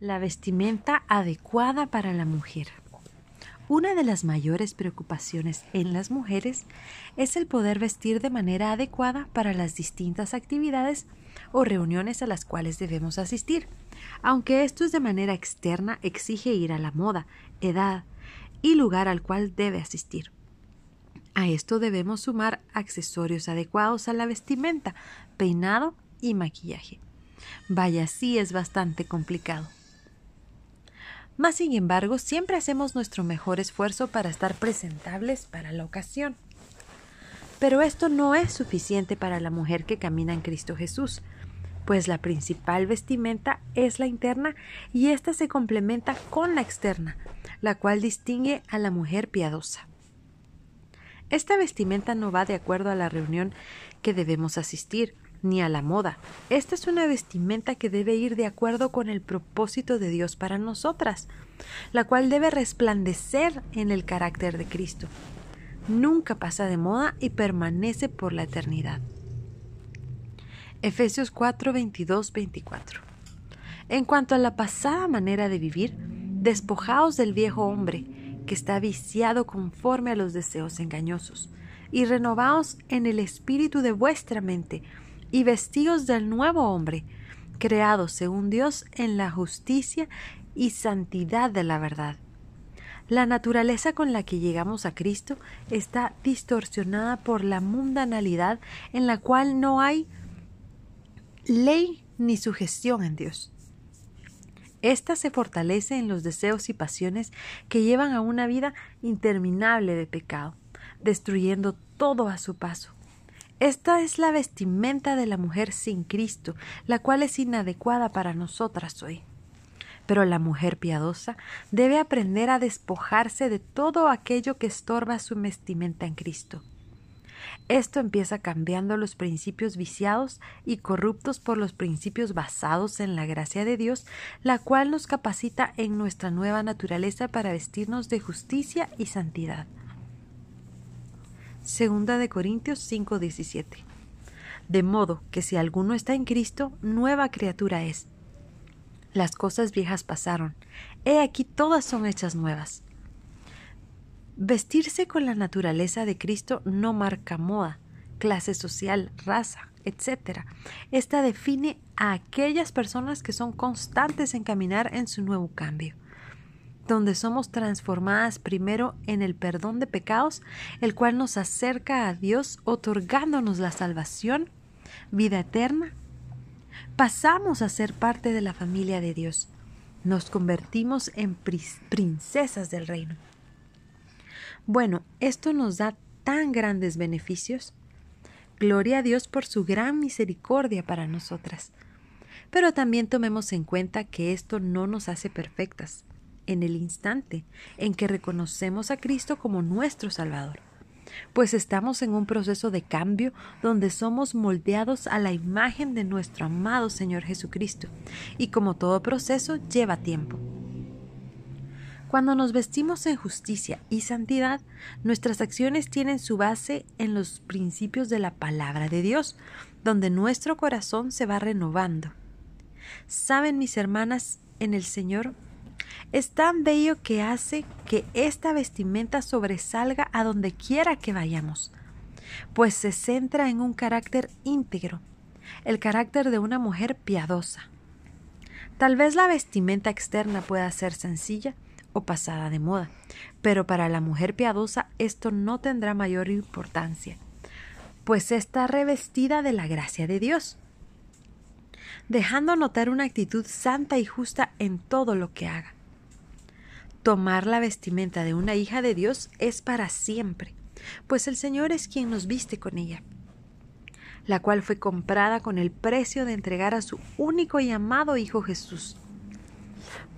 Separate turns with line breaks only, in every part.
La vestimenta adecuada para la mujer. Una de las mayores preocupaciones en las mujeres es el poder vestir de manera adecuada para las distintas actividades o reuniones a las cuales debemos asistir. Aunque esto es de manera externa, exige ir a la moda, edad y lugar al cual debe asistir. A esto debemos sumar accesorios adecuados a la vestimenta, peinado y maquillaje. Vaya, sí es bastante complicado. Más sin embargo, siempre hacemos nuestro mejor esfuerzo para estar presentables para la ocasión. Pero esto no es suficiente para la mujer que camina en Cristo Jesús, pues la principal vestimenta es la interna y ésta se complementa con la externa, la cual distingue a la mujer piadosa. Esta vestimenta no va de acuerdo a la reunión que debemos asistir, ni a la moda. Esta es una vestimenta que debe ir de acuerdo con el propósito de Dios para nosotras, la cual debe resplandecer en el carácter de Cristo. Nunca pasa de moda y permanece por la eternidad. Efesios 4, 22, 24. En cuanto a la pasada manera de vivir, despojaos del viejo hombre, que está viciado conforme a los deseos engañosos, y renovaos en el espíritu de vuestra mente, y vestidos del nuevo hombre, creado según Dios en la justicia y santidad de la verdad. La naturaleza con la que llegamos a Cristo está distorsionada por la mundanalidad en la cual no hay ley ni sujeción en Dios. Esta se fortalece en los deseos y pasiones que llevan a una vida interminable de pecado, destruyendo todo a su paso. Esta es la vestimenta de la mujer sin Cristo, la cual es inadecuada para nosotras hoy. Pero la mujer piadosa debe aprender a despojarse de todo aquello que estorba su vestimenta en Cristo. Esto empieza cambiando los principios viciados y corruptos por los principios basados en la gracia de Dios, la cual nos capacita en nuestra nueva naturaleza para vestirnos de justicia y santidad. Segunda de Corintios 5:17. De modo que si alguno está en Cristo, nueva criatura es. Las cosas viejas pasaron, he aquí todas son hechas nuevas. Vestirse con la naturaleza de Cristo no marca moda, clase social, raza, etc. Esta define a aquellas personas que son constantes en caminar en su nuevo cambio donde somos transformadas primero en el perdón de pecados, el cual nos acerca a Dios otorgándonos la salvación, vida eterna. Pasamos a ser parte de la familia de Dios. Nos convertimos en princesas del reino. Bueno, esto nos da tan grandes beneficios. Gloria a Dios por su gran misericordia para nosotras. Pero también tomemos en cuenta que esto no nos hace perfectas en el instante en que reconocemos a Cristo como nuestro Salvador, pues estamos en un proceso de cambio donde somos moldeados a la imagen de nuestro amado Señor Jesucristo, y como todo proceso lleva tiempo. Cuando nos vestimos en justicia y santidad, nuestras acciones tienen su base en los principios de la palabra de Dios, donde nuestro corazón se va renovando. Saben, mis hermanas, en el Señor es tan bello que hace que esta vestimenta sobresalga a donde quiera que vayamos, pues se centra en un carácter íntegro, el carácter de una mujer piadosa. Tal vez la vestimenta externa pueda ser sencilla o pasada de moda, pero para la mujer piadosa esto no tendrá mayor importancia, pues está revestida de la gracia de Dios, dejando notar una actitud santa y justa en todo lo que haga. Tomar la vestimenta de una hija de Dios es para siempre, pues el Señor es quien nos viste con ella, la cual fue comprada con el precio de entregar a su único y amado Hijo Jesús.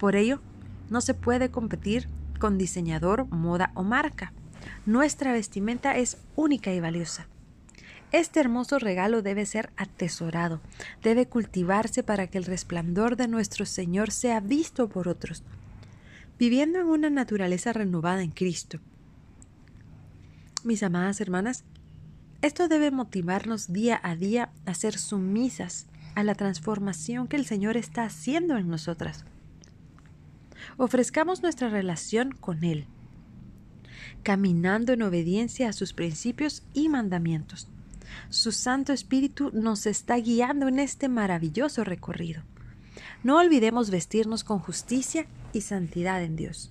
Por ello, no se puede competir con diseñador, moda o marca. Nuestra vestimenta es única y valiosa. Este hermoso regalo debe ser atesorado, debe cultivarse para que el resplandor de nuestro Señor sea visto por otros viviendo en una naturaleza renovada en Cristo. Mis amadas hermanas, esto debe motivarnos día a día a ser sumisas a la transformación que el Señor está haciendo en nosotras. Ofrezcamos nuestra relación con Él, caminando en obediencia a sus principios y mandamientos. Su Santo Espíritu nos está guiando en este maravilloso recorrido. No olvidemos vestirnos con justicia y santidad en Dios.